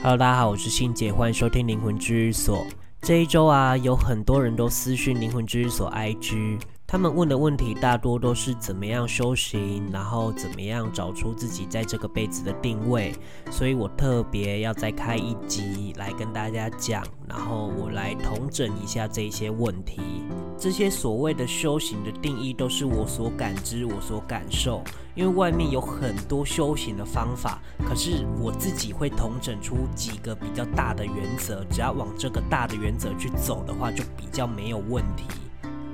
Hello，大家好，我是信姐，欢迎收听灵魂治愈所。这一周啊，有很多人都私讯灵魂治愈所 IG。他们问的问题大多都是怎么样修行，然后怎么样找出自己在这个辈子的定位，所以我特别要再开一集来跟大家讲，然后我来统整一下这些问题。这些所谓的修行的定义都是我所感知、我所感受，因为外面有很多修行的方法，可是我自己会统整出几个比较大的原则，只要往这个大的原则去走的话，就比较没有问题。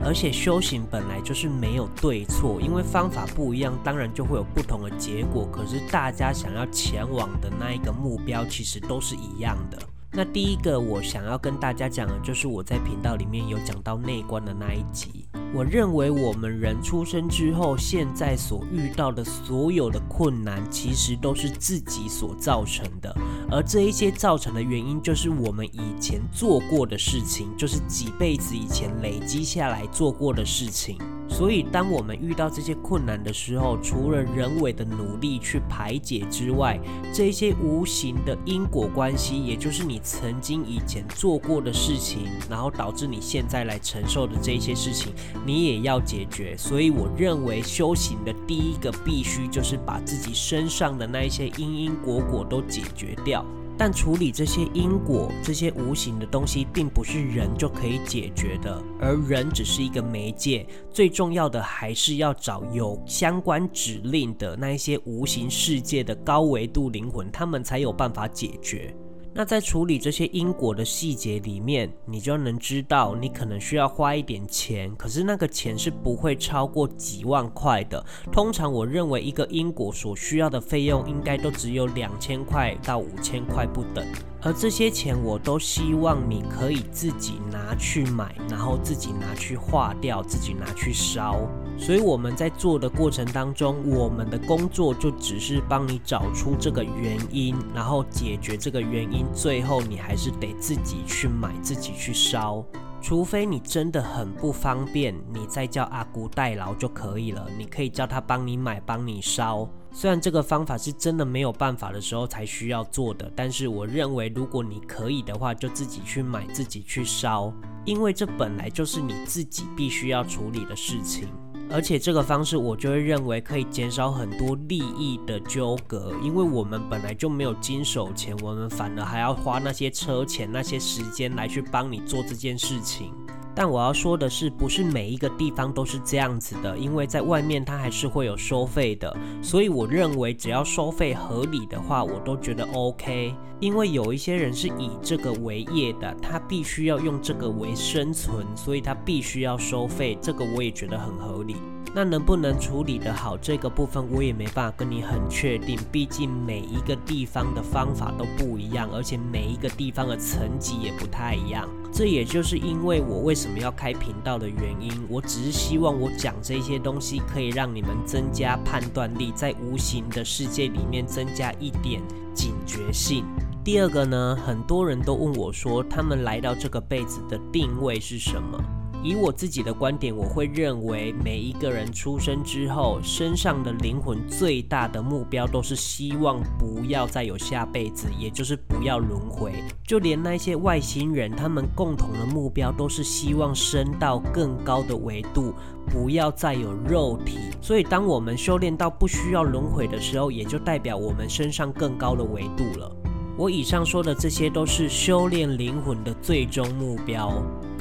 而且修行本来就是没有对错，因为方法不一样，当然就会有不同的结果。可是大家想要前往的那一个目标，其实都是一样的。那第一个我想要跟大家讲的，就是我在频道里面有讲到内观的那一集。我认为我们人出生之后，现在所遇到的所有的困难，其实都是自己所造成的。而这一些造成的原因，就是我们以前做过的事情，就是几辈子以前累积下来做过的事情。所以，当我们遇到这些困难的时候，除了人为的努力去排解之外，这些无形的因果关系，也就是你曾经以前做过的事情，然后导致你现在来承受的这些事情，你也要解决。所以，我认为修行的第一个必须就是把自己身上的那一些因因果果都解决掉。但处理这些因果、这些无形的东西，并不是人就可以解决的，而人只是一个媒介。最重要的还是要找有相关指令的那一些无形世界的高维度灵魂，他们才有办法解决。那在处理这些因果的细节里面，你就能知道，你可能需要花一点钱，可是那个钱是不会超过几万块的。通常我认为一个因果所需要的费用，应该都只有两千块到五千块不等。而这些钱，我都希望你可以自己拿去买，然后自己拿去化掉，自己拿去烧。所以我们在做的过程当中，我们的工作就只是帮你找出这个原因，然后解决这个原因，最后你还是得自己去买，自己去烧。除非你真的很不方便，你再叫阿姑代劳就可以了。你可以叫他帮你买，帮你烧。虽然这个方法是真的没有办法的时候才需要做的，但是我认为如果你可以的话，就自己去买，自己去烧，因为这本来就是你自己必须要处理的事情。而且这个方式我就会认为可以减少很多利益的纠葛，因为我们本来就没有经手钱，我们反而还要花那些车钱、那些时间来去帮你做这件事情。但我要说的是，不是每一个地方都是这样子的，因为在外面它还是会有收费的。所以我认为只要收费合理的话，我都觉得 OK。因为有一些人是以这个为业的，他必须要用这个为生存，所以他必须要收费。这个我也觉得很合理。那能不能处理得好这个部分，我也没办法跟你很确定。毕竟每一个地方的方法都不一样，而且每一个地方的层级也不太一样。这也就是因为我为什么要开频道的原因。我只是希望我讲这些东西可以让你们增加判断力，在无形的世界里面增加一点警觉性。第二个呢，很多人都问我说，他们来到这个辈子的定位是什么？以我自己的观点，我会认为每一个人出生之后，身上的灵魂最大的目标都是希望不要再有下辈子，也就是不要轮回。就连那些外星人，他们共同的目标都是希望升到更高的维度，不要再有肉体。所以，当我们修炼到不需要轮回的时候，也就代表我们身上更高的维度了。我以上说的这些都是修炼灵魂的最终目标。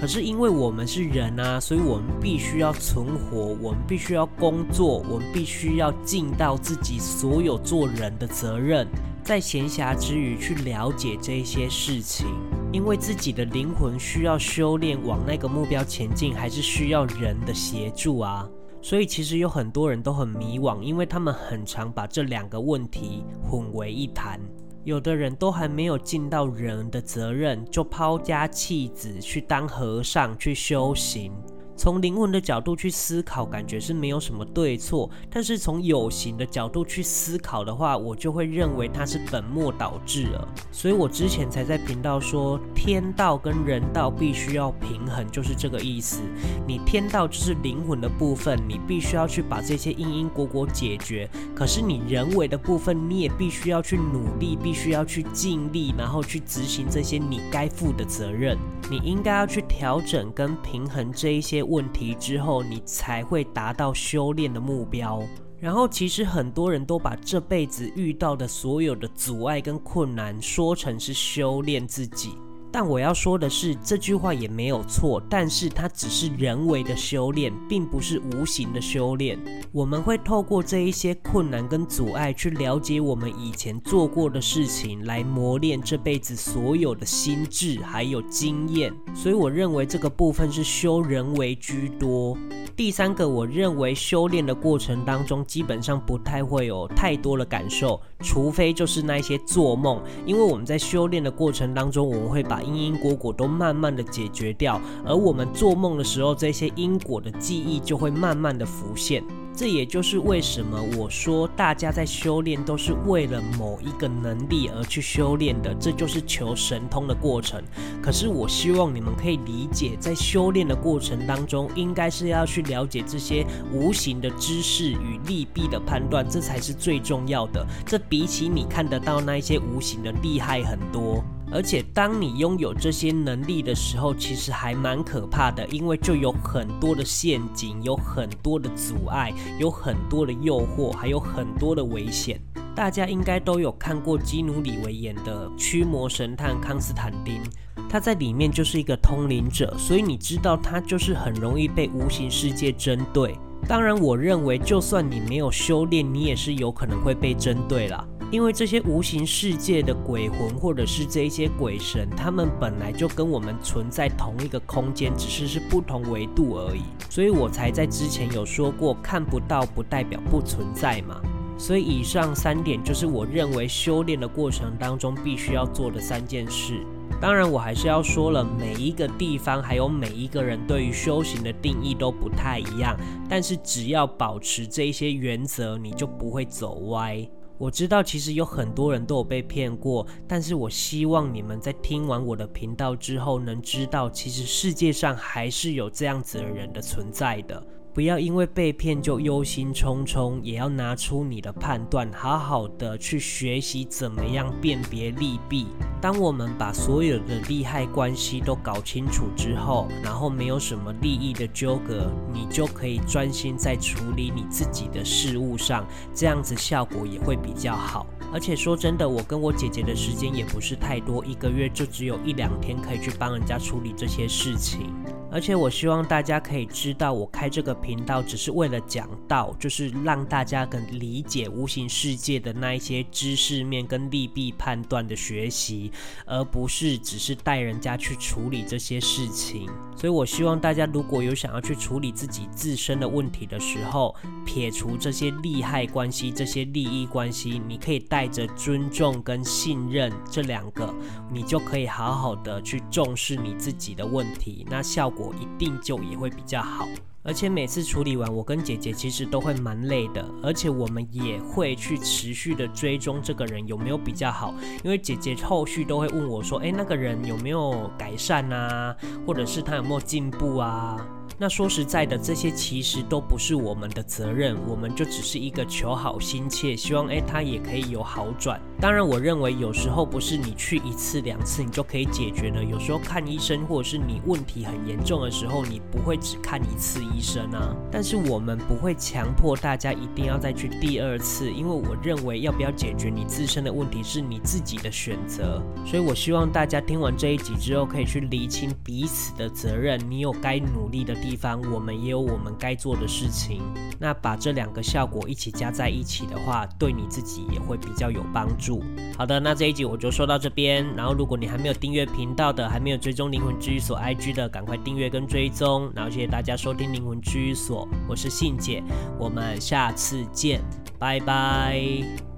可是因为我们是人啊，所以我们必须要存活，我们必须要工作，我们必须要尽到自己所有做人的责任，在闲暇之余去了解这些事情。因为自己的灵魂需要修炼往那个目标前进，还是需要人的协助啊。所以其实有很多人都很迷惘，因为他们很常把这两个问题混为一谈。有的人都还没有尽到人的责任，就抛家弃子去当和尚去修行。从灵魂的角度去思考，感觉是没有什么对错。但是从有形的角度去思考的话，我就会认为它是本末倒置了。所以我之前才在频道说，天道跟人道必须要平衡，就是这个意思。你天道就是灵魂的部分，你必须要去把这些因因果果解决。可是你人为的部分，你也必须要去努力，必须要去尽力，然后去执行这些你该负的责任。你应该要去调整跟平衡这一些问题之后，你才会达到修炼的目标。然后，其实很多人都把这辈子遇到的所有的阻碍跟困难说成是修炼自己。但我要说的是，这句话也没有错，但是它只是人为的修炼，并不是无形的修炼。我们会透过这一些困难跟阻碍，去了解我们以前做过的事情，来磨练这辈子所有的心智还有经验。所以我认为这个部分是修人为居多。第三个，我认为修炼的过程当中，基本上不太会有太多的感受，除非就是那些做梦，因为我们在修炼的过程当中，我们会把因因果果都慢慢的解决掉，而我们做梦的时候，这些因果的记忆就会慢慢的浮现。这也就是为什么我说大家在修炼都是为了某一个能力而去修炼的，这就是求神通的过程。可是我希望你们可以理解，在修炼的过程当中，应该是要去了解这些无形的知识与利弊的判断，这才是最重要的。这比起你看得到那些无形的厉害很多。而且，当你拥有这些能力的时候，其实还蛮可怕的，因为就有很多的陷阱，有很多的阻碍，有很多的诱惑，还有很多的危险。大家应该都有看过基努里维演的《驱魔神探康斯坦丁》，他在里面就是一个通灵者，所以你知道他就是很容易被无形世界针对。当然，我认为就算你没有修炼，你也是有可能会被针对啦。因为这些无形世界的鬼魂，或者是这些鬼神，他们本来就跟我们存在同一个空间，只是是不同维度而已。所以我才在之前有说过，看不到不代表不存在嘛。所以以上三点就是我认为修炼的过程当中必须要做的三件事。当然，我还是要说了，每一个地方还有每一个人对于修行的定义都不太一样，但是只要保持这些原则，你就不会走歪。我知道，其实有很多人都有被骗过，但是我希望你们在听完我的频道之后，能知道，其实世界上还是有这样子的人的存在的。不要因为被骗就忧心忡忡，也要拿出你的判断，好好的去学习怎么样辨别利弊。当我们把所有的利害关系都搞清楚之后，然后没有什么利益的纠葛，你就可以专心在处理你自己的事物上，这样子效果也会比较好。而且说真的，我跟我姐姐的时间也不是太多，一个月就只有一两天可以去帮人家处理这些事情。而且我希望大家可以知道，我开这个频道只是为了讲道，就是让大家更理解无形世界的那一些知识面跟利弊判断的学习，而不是只是带人家去处理这些事情。所以我希望大家如果有想要去处理自己自身的问题的时候，撇除这些利害关系、这些利益关系，你可以带着尊重跟信任这两个，你就可以好好的去重视你自己的问题，那效果。我一定就也会比较好，而且每次处理完，我跟姐姐其实都会蛮累的，而且我们也会去持续的追踪这个人有没有比较好，因为姐姐后续都会问我说，诶，那个人有没有改善啊，或者是他有没有进步啊？那说实在的，这些其实都不是我们的责任，我们就只是一个求好心切，希望诶他也可以有好转。当然，我认为有时候不是你去一次两次你就可以解决的，有时候看医生或者是你问题很严重的时候，你不会只看一次医生啊。但是我们不会强迫大家一定要再去第二次，因为我认为要不要解决你自身的问题是你自己的选择。所以我希望大家听完这一集之后，可以去厘清彼此的责任，你有该努力的地地方，我们也有我们该做的事情。那把这两个效果一起加在一起的话，对你自己也会比较有帮助。好的，那这一集我就说到这边。然后，如果你还没有订阅频道的，还没有追踪灵魂治愈所 IG 的，赶快订阅跟追踪。然后，谢谢大家收听灵魂治愈所，我是信姐，我们下次见，拜拜。